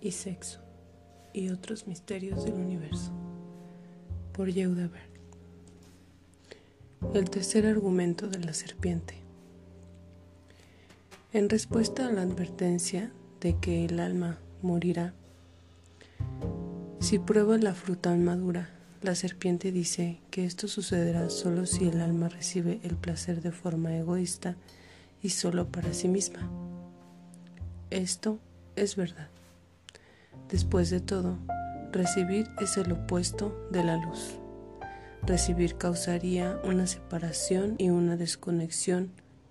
Y sexo y otros misterios del universo. Por Yehuda Berg. El tercer argumento de la serpiente. En respuesta a la advertencia de que el alma morirá, si prueba la fruta madura, la serpiente dice que esto sucederá solo si el alma recibe el placer de forma egoísta y solo para sí misma. Esto es verdad. Después de todo, recibir es el opuesto de la luz. Recibir causaría una separación y una desconexión,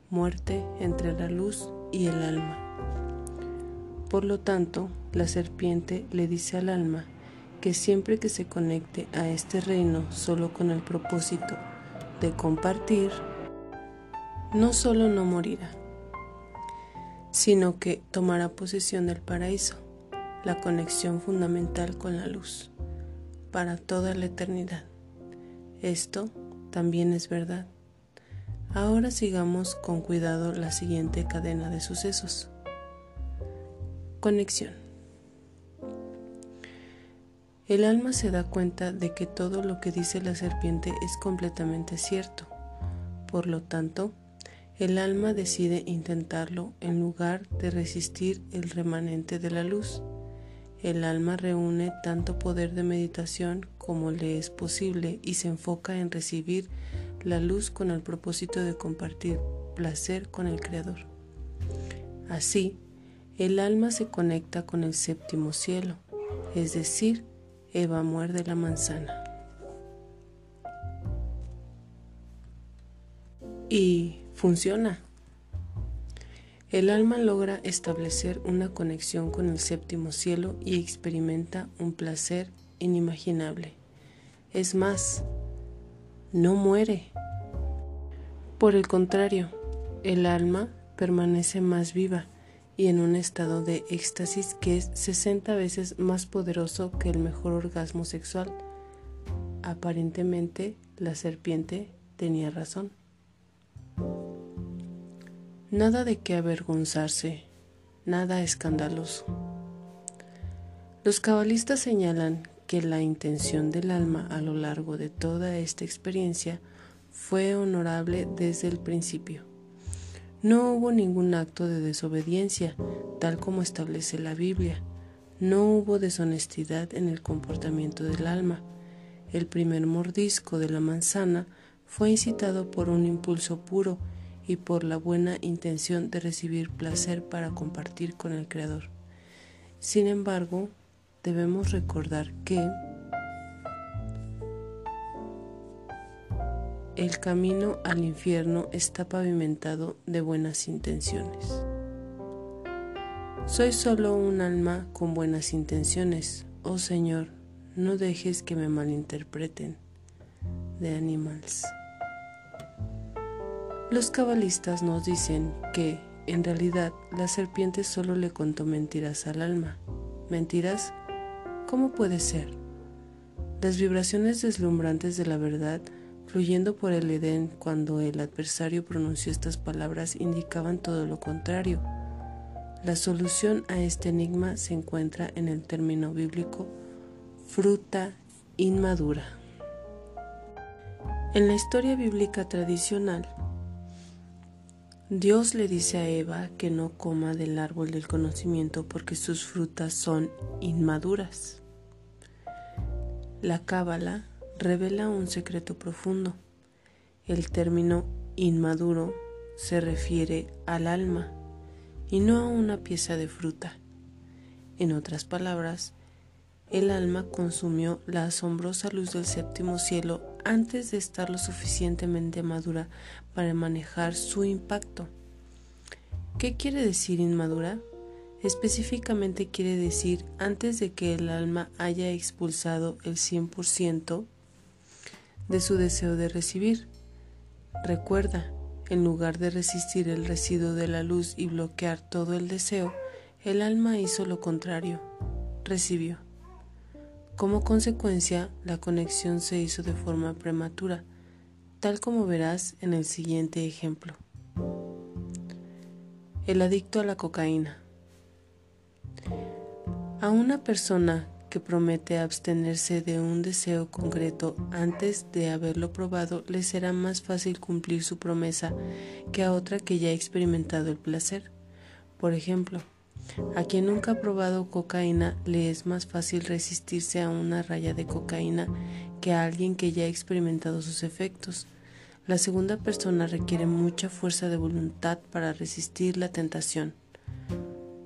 muerte entre la luz y el alma. Por lo tanto, la serpiente le dice al alma que siempre que se conecte a este reino solo con el propósito de compartir, no solo no morirá, sino que tomará posesión del paraíso, la conexión fundamental con la luz, para toda la eternidad. Esto también es verdad. Ahora sigamos con cuidado la siguiente cadena de sucesos. Conexión. El alma se da cuenta de que todo lo que dice la serpiente es completamente cierto. Por lo tanto, el alma decide intentarlo en lugar de resistir el remanente de la luz. El alma reúne tanto poder de meditación como le es posible y se enfoca en recibir la luz con el propósito de compartir placer con el Creador. Así, el alma se conecta con el séptimo cielo, es decir, Eva muerde la manzana. Y funciona. El alma logra establecer una conexión con el séptimo cielo y experimenta un placer inimaginable. Es más, no muere. Por el contrario, el alma permanece más viva y en un estado de éxtasis que es 60 veces más poderoso que el mejor orgasmo sexual. Aparentemente, la serpiente tenía razón. Nada de qué avergonzarse, nada escandaloso. Los cabalistas señalan que la intención del alma a lo largo de toda esta experiencia fue honorable desde el principio. No hubo ningún acto de desobediencia, tal como establece la Biblia. No hubo deshonestidad en el comportamiento del alma. El primer mordisco de la manzana fue incitado por un impulso puro y por la buena intención de recibir placer para compartir con el Creador. Sin embargo, debemos recordar que el camino al infierno está pavimentado de buenas intenciones. Soy solo un alma con buenas intenciones. Oh Señor, no dejes que me malinterpreten. De Animals. Los cabalistas nos dicen que, en realidad, la serpiente solo le contó mentiras al alma. ¿Mentiras? ¿Cómo puede ser? Las vibraciones deslumbrantes de la verdad fluyendo por el Edén cuando el adversario pronunció estas palabras indicaban todo lo contrario. La solución a este enigma se encuentra en el término bíblico fruta inmadura. En la historia bíblica tradicional, Dios le dice a Eva que no coma del árbol del conocimiento porque sus frutas son inmaduras. La cábala revela un secreto profundo. El término inmaduro se refiere al alma y no a una pieza de fruta. En otras palabras, el alma consumió la asombrosa luz del séptimo cielo antes de estar lo suficientemente madura para manejar su impacto. ¿Qué quiere decir inmadura? Específicamente quiere decir antes de que el alma haya expulsado el 100% de su deseo de recibir. Recuerda, en lugar de resistir el residuo de la luz y bloquear todo el deseo, el alma hizo lo contrario, recibió. Como consecuencia, la conexión se hizo de forma prematura, tal como verás en el siguiente ejemplo. El adicto a la cocaína. A una persona que promete abstenerse de un deseo concreto antes de haberlo probado, le será más fácil cumplir su promesa que a otra que ya ha experimentado el placer. Por ejemplo, a quien nunca ha probado cocaína le es más fácil resistirse a una raya de cocaína que a alguien que ya ha experimentado sus efectos. La segunda persona requiere mucha fuerza de voluntad para resistir la tentación,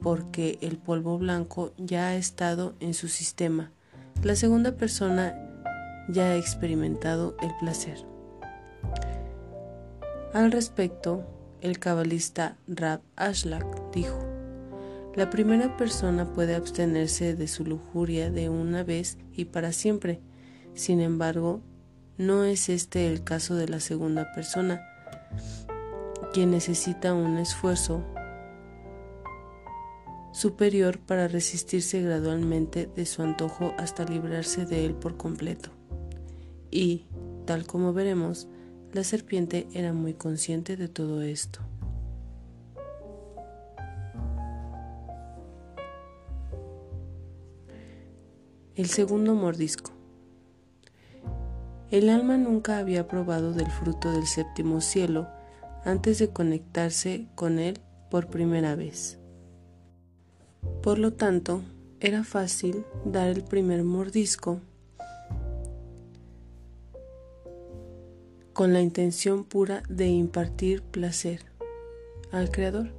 porque el polvo blanco ya ha estado en su sistema. La segunda persona ya ha experimentado el placer. Al respecto, el cabalista Rab Ashlak dijo, la primera persona puede abstenerse de su lujuria de una vez y para siempre. Sin embargo, no es este el caso de la segunda persona, quien necesita un esfuerzo superior para resistirse gradualmente de su antojo hasta librarse de él por completo. Y, tal como veremos, la serpiente era muy consciente de todo esto. El segundo mordisco. El alma nunca había probado del fruto del séptimo cielo antes de conectarse con él por primera vez. Por lo tanto, era fácil dar el primer mordisco con la intención pura de impartir placer al Creador.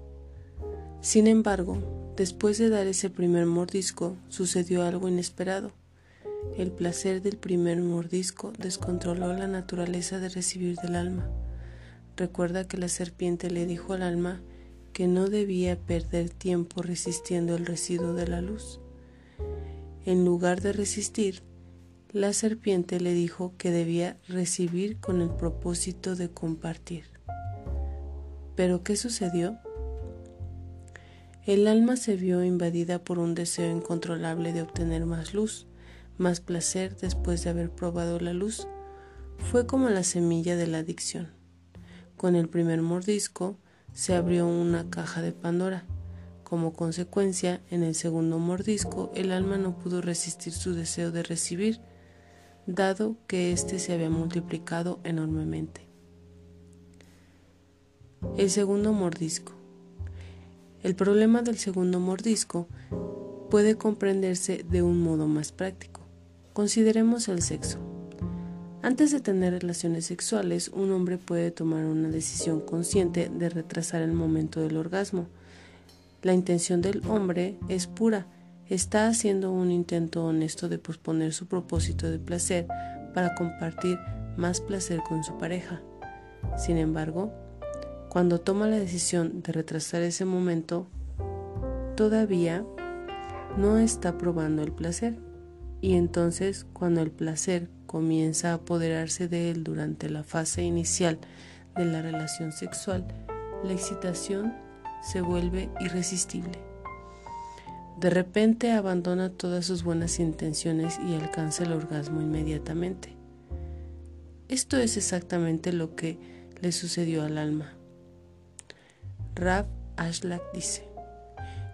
Sin embargo, después de dar ese primer mordisco, sucedió algo inesperado. El placer del primer mordisco descontroló la naturaleza de recibir del alma. Recuerda que la serpiente le dijo al alma que no debía perder tiempo resistiendo el residuo de la luz. En lugar de resistir, la serpiente le dijo que debía recibir con el propósito de compartir. ¿Pero qué sucedió? El alma se vio invadida por un deseo incontrolable de obtener más luz, más placer después de haber probado la luz. Fue como la semilla de la adicción. Con el primer mordisco se abrió una caja de Pandora. Como consecuencia, en el segundo mordisco, el alma no pudo resistir su deseo de recibir, dado que éste se había multiplicado enormemente. El segundo mordisco. El problema del segundo mordisco puede comprenderse de un modo más práctico. Consideremos el sexo. Antes de tener relaciones sexuales, un hombre puede tomar una decisión consciente de retrasar el momento del orgasmo. La intención del hombre es pura, está haciendo un intento honesto de posponer su propósito de placer para compartir más placer con su pareja. Sin embargo, cuando toma la decisión de retrasar ese momento, todavía no está probando el placer. Y entonces cuando el placer comienza a apoderarse de él durante la fase inicial de la relación sexual, la excitación se vuelve irresistible. De repente abandona todas sus buenas intenciones y alcanza el orgasmo inmediatamente. Esto es exactamente lo que le sucedió al alma. Rab Ashlak dice,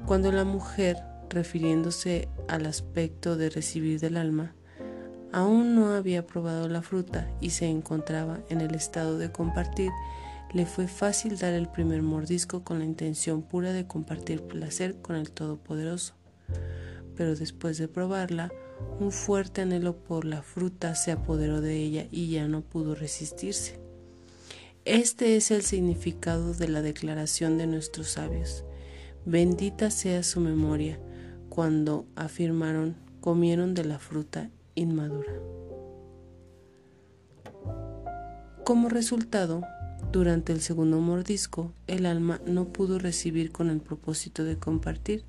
cuando la mujer, refiriéndose al aspecto de recibir del alma, aún no había probado la fruta y se encontraba en el estado de compartir, le fue fácil dar el primer mordisco con la intención pura de compartir placer con el Todopoderoso. Pero después de probarla, un fuerte anhelo por la fruta se apoderó de ella y ya no pudo resistirse. Este es el significado de la declaración de nuestros sabios. Bendita sea su memoria cuando afirmaron comieron de la fruta inmadura. Como resultado, durante el segundo mordisco, el alma no pudo recibir con el propósito de compartir.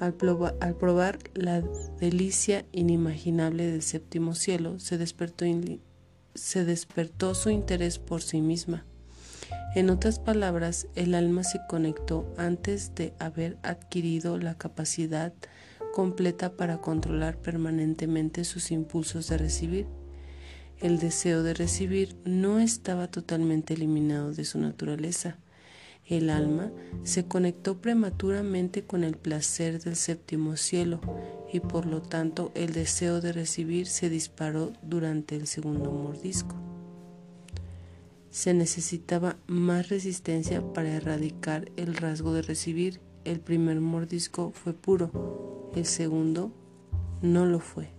Al, probar la delicia inimaginable del séptimo cielo, se despertó se despertó su interés por sí misma. En otras palabras, el alma se conectó antes de haber adquirido la capacidad completa para controlar permanentemente sus impulsos de recibir. El deseo de recibir no estaba totalmente eliminado de su naturaleza. El alma se conectó prematuramente con el placer del séptimo cielo y por lo tanto el deseo de recibir se disparó durante el segundo mordisco. Se necesitaba más resistencia para erradicar el rasgo de recibir. El primer mordisco fue puro, el segundo no lo fue.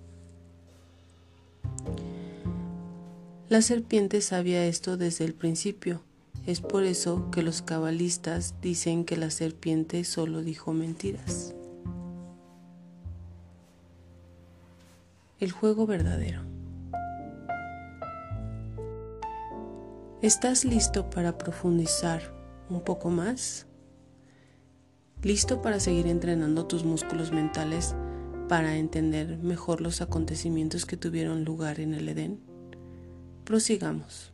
La serpiente sabía esto desde el principio. Es por eso que los cabalistas dicen que la serpiente solo dijo mentiras. El juego verdadero. ¿Estás listo para profundizar un poco más? ¿Listo para seguir entrenando tus músculos mentales para entender mejor los acontecimientos que tuvieron lugar en el Edén? Prosigamos.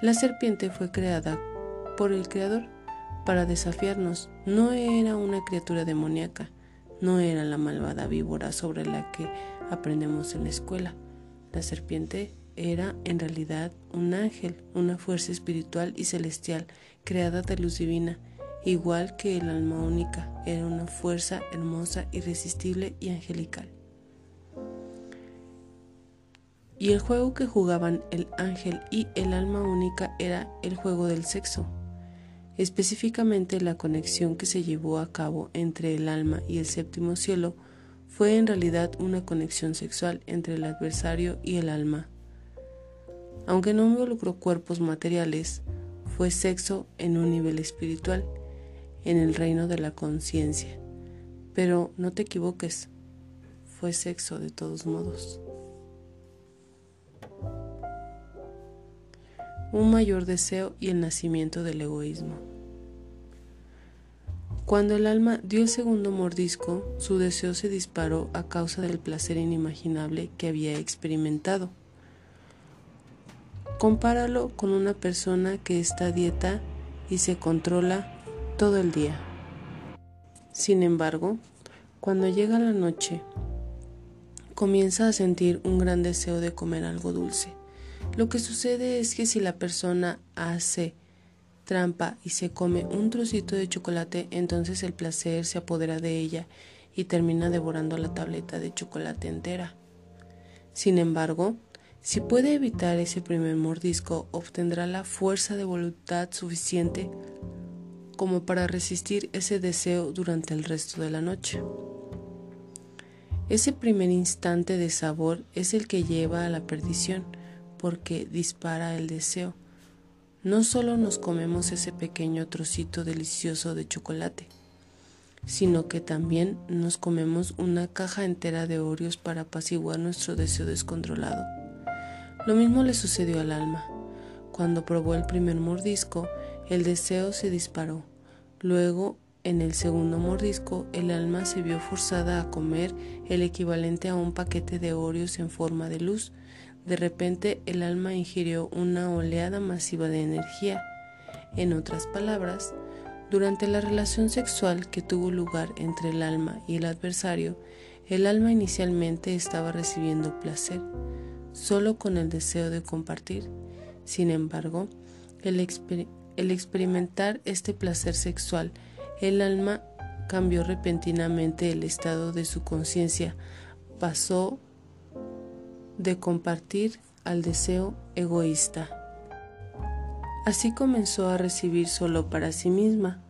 La serpiente fue creada por el Creador para desafiarnos. No era una criatura demoníaca, no era la malvada víbora sobre la que aprendemos en la escuela. La serpiente era en realidad un ángel, una fuerza espiritual y celestial, creada de luz divina, igual que el alma única, era una fuerza hermosa, irresistible y angelical. Y el juego que jugaban el ángel y el alma única era el juego del sexo, específicamente la conexión que se llevó a cabo entre el alma y el séptimo cielo fue en realidad una conexión sexual entre el adversario y el alma aunque no involucró cuerpos materiales, fue sexo en un nivel espiritual, en el reino de la conciencia. Pero no te equivoques, fue sexo de todos modos. Un mayor deseo y el nacimiento del egoísmo. Cuando el alma dio el segundo mordisco, su deseo se disparó a causa del placer inimaginable que había experimentado. Compáralo con una persona que está dieta y se controla todo el día. Sin embargo, cuando llega la noche, comienza a sentir un gran deseo de comer algo dulce. Lo que sucede es que si la persona hace trampa y se come un trocito de chocolate, entonces el placer se apodera de ella y termina devorando la tableta de chocolate entera. Sin embargo, si puede evitar ese primer mordisco, obtendrá la fuerza de voluntad suficiente como para resistir ese deseo durante el resto de la noche. Ese primer instante de sabor es el que lleva a la perdición porque dispara el deseo. No solo nos comemos ese pequeño trocito delicioso de chocolate, sino que también nos comemos una caja entera de Oreos para apaciguar nuestro deseo descontrolado. Lo mismo le sucedió al alma. Cuando probó el primer mordisco, el deseo se disparó. Luego, en el segundo mordisco, el alma se vio forzada a comer el equivalente a un paquete de Oreos en forma de luz. De repente, el alma ingirió una oleada masiva de energía. En otras palabras, durante la relación sexual que tuvo lugar entre el alma y el adversario, el alma inicialmente estaba recibiendo placer solo con el deseo de compartir. Sin embargo, el, experimentar este placer sexual, el alma cambió repentinamente el estado de su conciencia, pasó de compartir al deseo egoísta. Así comenzó a recibir solo para sí misma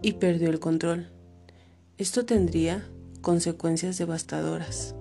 y perdió el control. Esto tendría consecuencias devastadoras.